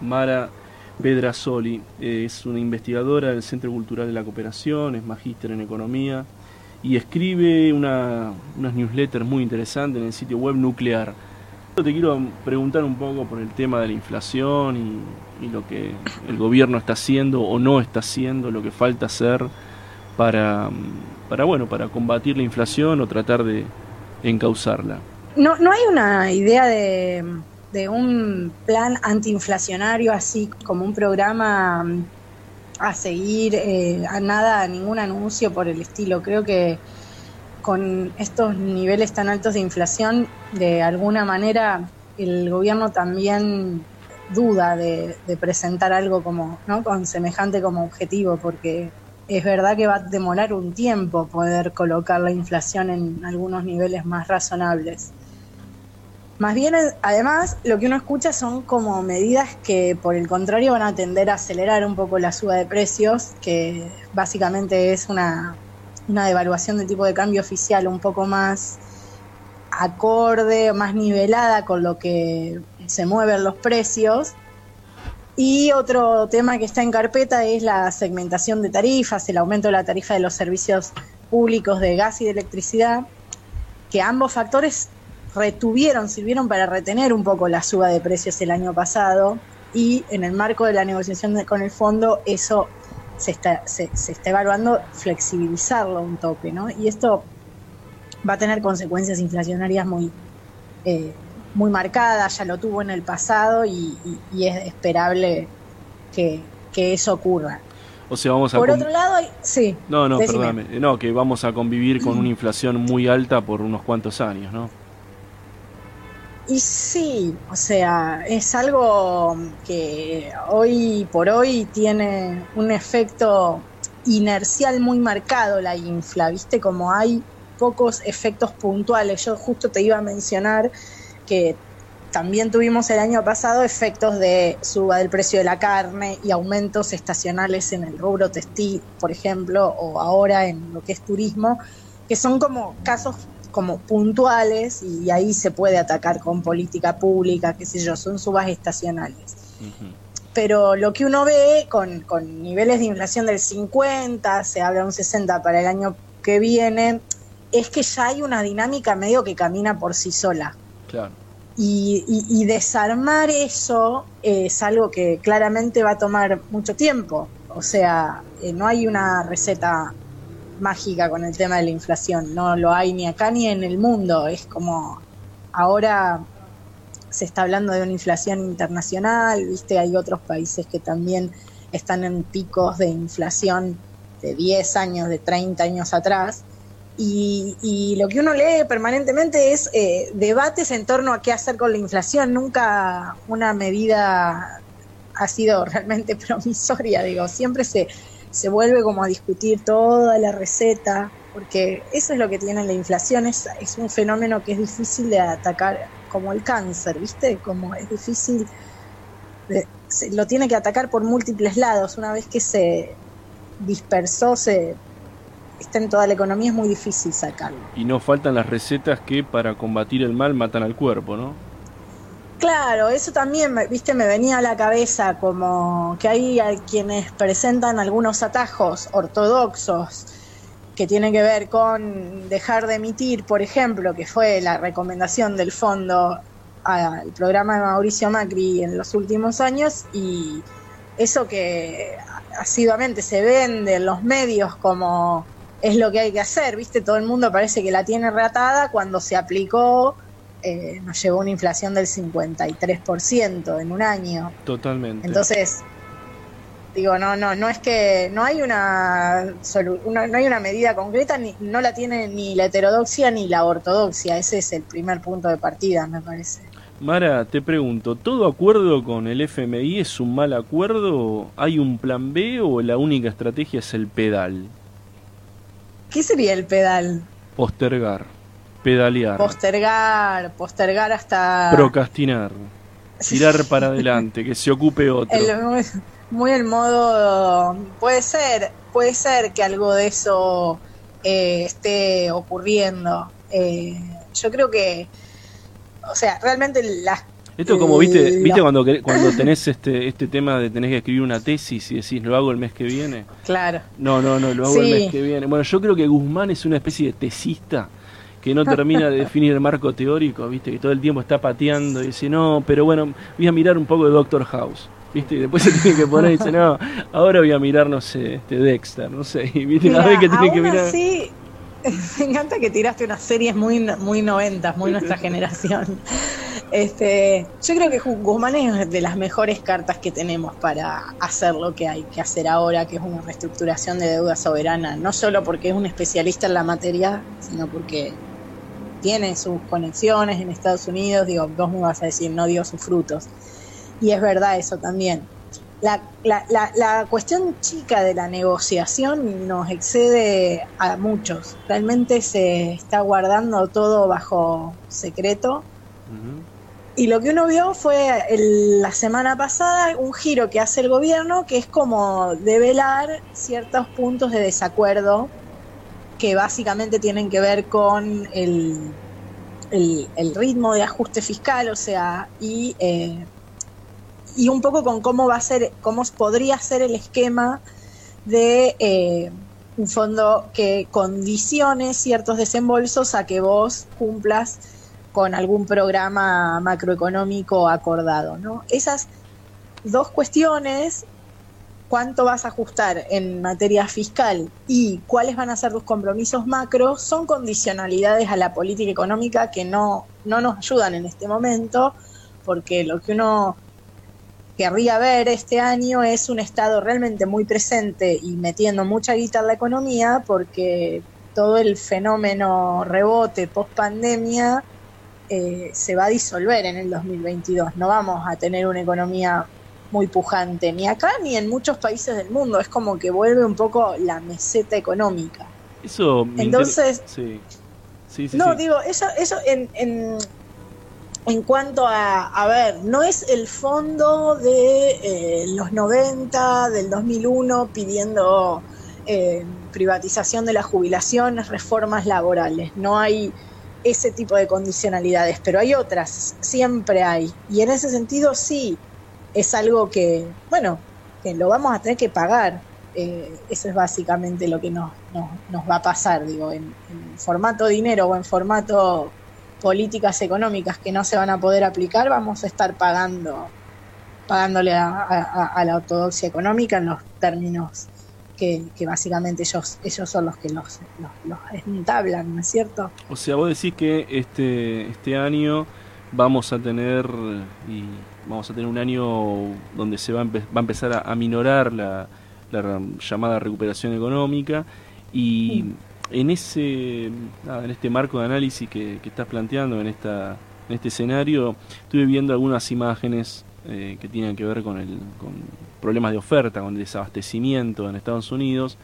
Mara Pedrasoli. es una investigadora del Centro Cultural de la Cooperación, es magíster en Economía y escribe una, unas newsletters muy interesantes en el sitio web Nuclear. Te quiero preguntar un poco por el tema de la inflación y, y lo que el gobierno está haciendo o no está haciendo, lo que falta hacer para, para, bueno, para combatir la inflación o tratar de encauzarla. No, no hay una idea de, de un plan antiinflacionario así como un programa a seguir, eh, a nada, a ningún anuncio por el estilo. Creo que con estos niveles tan altos de inflación, de alguna manera el gobierno también duda de, de presentar algo como, ¿no? con semejante como objetivo, porque es verdad que va a demorar un tiempo poder colocar la inflación en algunos niveles más razonables. Más bien, además, lo que uno escucha son como medidas que, por el contrario, van a tender a acelerar un poco la suba de precios, que básicamente es una, una devaluación del tipo de cambio oficial un poco más acorde, más nivelada con lo que se mueven los precios. Y otro tema que está en carpeta es la segmentación de tarifas, el aumento de la tarifa de los servicios públicos de gas y de electricidad, que ambos factores retuvieron, sirvieron para retener un poco la suba de precios el año pasado y en el marco de la negociación con el fondo eso se está, se, está evaluando flexibilizarlo un toque, ¿no? Y esto va a tener consecuencias inflacionarias muy eh, muy marcada, ya lo tuvo en el pasado y, es esperable que, eso ocurra. O sea, vamos a Por otro lado, sí. No, no, perdóname. No, que vamos a convivir con una inflación muy alta por unos cuantos años, ¿no? Y sí, o sea, es algo que hoy por hoy tiene un efecto inercial muy marcado la infla, ¿viste? Como hay pocos efectos puntuales. Yo justo te iba a mencionar que también tuvimos el año pasado efectos de suba del precio de la carne y aumentos estacionales en el rubro textil, por ejemplo, o ahora en lo que es turismo, que son como casos como puntuales y ahí se puede atacar con política pública, qué sé yo, son subas estacionales. Pero lo que uno ve con, con niveles de inflación del 50, se habla de un 60 para el año que viene, es que ya hay una dinámica medio que camina por sí sola. Claro. Y, desarmar eso es algo que claramente va a tomar mucho tiempo. O sea, eh, no hay una receta mágica con el tema de la inflación. No lo hay ni acá ni en el mundo. Es como ahora se está hablando de una inflación internacional, viste, hay otros países que también están en picos de inflación de 10 años, de 30 años atrás. Y, lo que uno lee permanentemente es eh, debates en torno a qué hacer con la inflación. Nunca una medida ha sido realmente promisoria, digo, siempre se, se vuelve como a discutir toda la receta, porque eso es lo que tiene la inflación, es, es un fenómeno que es difícil de atacar como el cáncer, ¿viste? Como es difícil, lo tiene que atacar por múltiples lados, una vez que se dispersó, se está en toda la economía, es muy difícil sacarlo. Y no faltan las recetas que para combatir el mal matan al cuerpo, ¿no? Claro, eso también, viste, me venía a la cabeza como que hay quienes presentan algunos atajos ortodoxos que tienen que ver con dejar de emitir, por ejemplo, que fue la recomendación del fondo al programa de Mauricio Macri en los últimos años y eso que asiduamente se vende en los medios como es lo que hay que hacer, ¿viste? Todo el mundo parece que la tiene reatada cuando se aplicó, eh, nos llevó una inflación del 53% en un año. Totalmente. Entonces, digo, no, no, no es que no hay una, no hay una medida concreta, ni, no la tiene ni la heterodoxia ni la ortodoxia, ese es el primer punto de partida, me parece. Mara, te pregunto, ¿todo acuerdo con el FMI es un mal acuerdo? ¿Hay un plan B o la única estrategia es el pedal? ¿Qué sería el pedal? Postergar, pedalear. Postergar, postergar hasta... Procrastinar, tirar para adelante, que se ocupe otro. muy, el modo... Puede ser, puede ser que algo de eso eh, esté ocurriendo. Eh, yo creo que, o sea, realmente las Esto como viste, viste cuando cuando tenés este este tema de tenés que escribir una tesis y decís lo hago el mes que viene. Claro. No, no, no, lo hago el mes que viene. Bueno, yo creo que Guzmán es una especie de tesista que no termina de definir el marco teórico, viste, que todo el tiempo está pateando y dice, no, pero bueno, voy a mirar un poco de Doctor House. ¿Viste? Y después se tiene que poner y dice, no, ahora voy a mirar, no sé, este Dexter, no sé. Y viste, Mira, vez que tiene que mirar. Así, me encanta que tiraste unas series muy, muy noventas, muy nuestra generación. Este, yo creo que Guzmán es de las mejores cartas que tenemos para hacer lo que hay que hacer ahora, que es una reestructuración de deuda soberana, no solo porque es un especialista en la materia, sino porque tiene sus conexiones en Estados Unidos, digo, vos me vas a decir, no dio sus frutos. Y es verdad eso también. La, la, la, la, cuestión chica de la negociación nos excede a muchos. Realmente se está guardando todo bajo secreto. Y lo que uno vio fue la semana pasada un giro que hace el gobierno que es como develar ciertos puntos de desacuerdo que básicamente tienen que ver con el, el, ritmo de ajuste fiscal, o sea, y, eh, y un poco con cómo va a ser, cómo podría ser el esquema de eh, un fondo que condicione ciertos desembolsos a que vos cumplas con algún programa macroeconómico acordado. ¿no? Esas dos cuestiones, cuánto vas a ajustar en materia fiscal y cuáles van a ser tus compromisos macro, son condicionalidades a la política económica que no, no nos ayudan en este momento, porque lo que uno querría ver este año es un Estado realmente muy presente y metiendo mucha guita en la economía, porque todo el fenómeno rebote post pandemia eh, se va a disolver en el 2022. No vamos a tener una economía muy pujante, ni acá ni en muchos países del mundo. Es como que vuelve un poco la meseta económica. Eso. Entonces. Sí. Sí, sí, no, digo, eso, eso en, en, en cuanto a, a ver, no es el fondo de eh, los 90, del 2001, pidiendo eh, privatización de las jubilaciones, reformas laborales. No hay ese tipo de condicionalidades, pero hay otras, siempre hay. Y en ese sentido sí, es algo que, bueno, que lo vamos a tener que pagar. Eh, eso es básicamente lo que nos, nos, va a pasar, digo, en, formato dinero o en formato políticas económicas que no se van a poder aplicar, vamos a estar pagando pagándole a la ortodoxia económica en los términos que, básicamente ellos, ellos son los que los, los, entablan, ¿no es cierto? O sea, vos decís que este, este año vamos a tener y vamos a tener un año donde se va a, va a empezar a, minorar la, llamada recuperación económica. Y en ese en este marco de análisis que, que estás planteando en esta en este escenario estuve viendo algunas imágenes eh, que tienen que ver con, el, con problemas de oferta, con el desabastecimiento en Estados Unidos.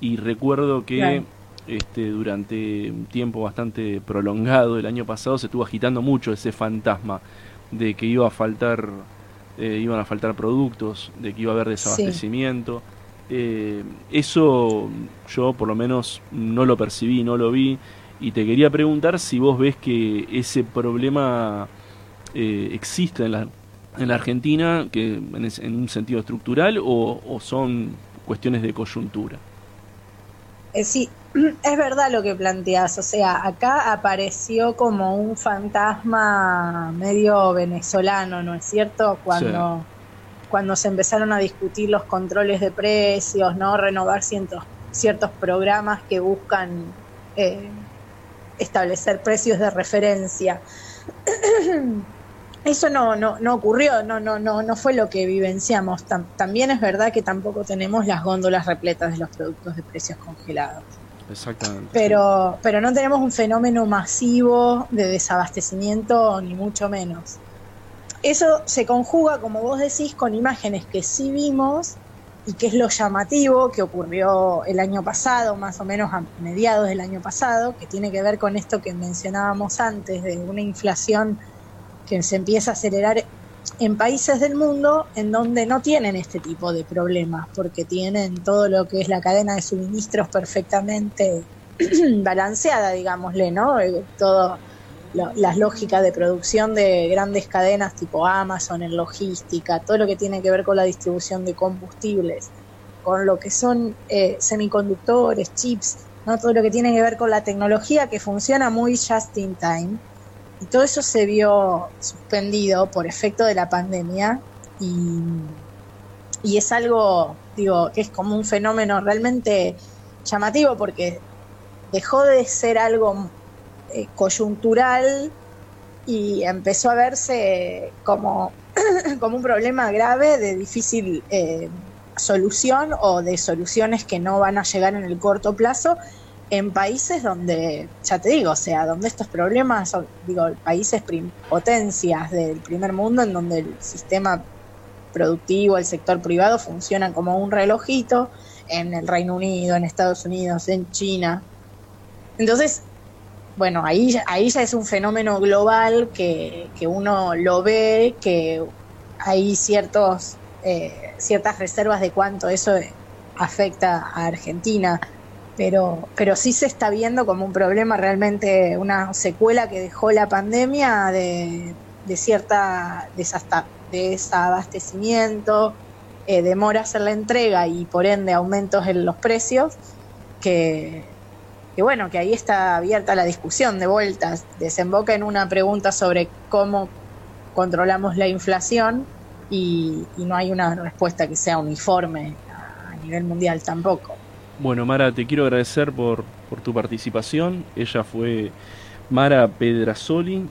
Y recuerdo que este, durante un tiempo bastante prolongado el año pasado se estuvo agitando mucho ese fantasma de que iba a faltar, eh, iban a faltar productos, de que iba a haber desabastecimiento. Eh, eso yo por lo menos no lo percibí, no lo vi. Y te quería preguntar si vos ves que ese problema existe en la, en la Argentina que en, un sentido estructural o, son cuestiones de coyuntura? Eh, sí, es verdad lo que planteas. O sea, acá apareció como un fantasma medio venezolano, ¿no es cierto? Cuando, cuando se empezaron a discutir los controles de precios, ¿no? Renovar ciertos, ciertos programas que buscan eh, establecer precios de referencia. Eso no, no, no ocurrió, no, no, no, no fue lo que vivenciamos. también es verdad que tampoco tenemos las góndolas repletas de los productos de precios congelados. Exactamente. Pero, pero no tenemos un fenómeno masivo de desabastecimiento, ni mucho menos. Eso se conjuga, como vos decís, con imágenes que sí vimos y que es lo llamativo que ocurrió el año pasado, más o menos a mediados del año pasado, que tiene que ver con esto que mencionábamos antes, de una inflación que se empieza a acelerar en países del mundo en donde no tienen este tipo de problemas, porque tienen todo lo que es la cadena de suministros perfectamente balanceada, digámosle, ¿no? Eh, todo las lógicas de producción de grandes cadenas tipo Amazon en logística, todo lo que tiene que ver con la distribución de combustibles, con lo que son eh, semiconductores, chips, ¿no? todo lo que tiene que ver con la tecnología que funciona muy just in time. Y todo eso se vio suspendido por efecto de la pandemia y, y es algo, digo, que es como un fenómeno realmente llamativo porque dejó de ser algo eh, coyuntural y empezó a verse como, como un problema grave de difícil eh, solución o de soluciones que no van a llegar en el corto plazo en países donde, ya te digo, o sea, donde estos problemas son, digo, países potencias del primer mundo en donde el sistema productivo, el sector privado funcionan como un relojito, en el Reino Unido, en Estados Unidos, en China. Entonces, bueno, ahí, ahí ya es un fenómeno global que, que uno lo ve, que hay ciertos, eh, ciertas reservas de cuánto eso afecta a Argentina, pero, pero sí se está viendo como un problema realmente, una secuela que dejó la pandemia de, de cierta desabastecimiento, eh, demoras en la entrega y por ende aumentos en los precios, que que bueno, que ahí está abierta la discusión de vueltas, desemboca en una pregunta sobre cómo controlamos la inflación y, no hay una respuesta que sea uniforme a nivel mundial tampoco. Bueno, Mara, te quiero agradecer por, por tu participación. Ella fue Mara Pedrasoli,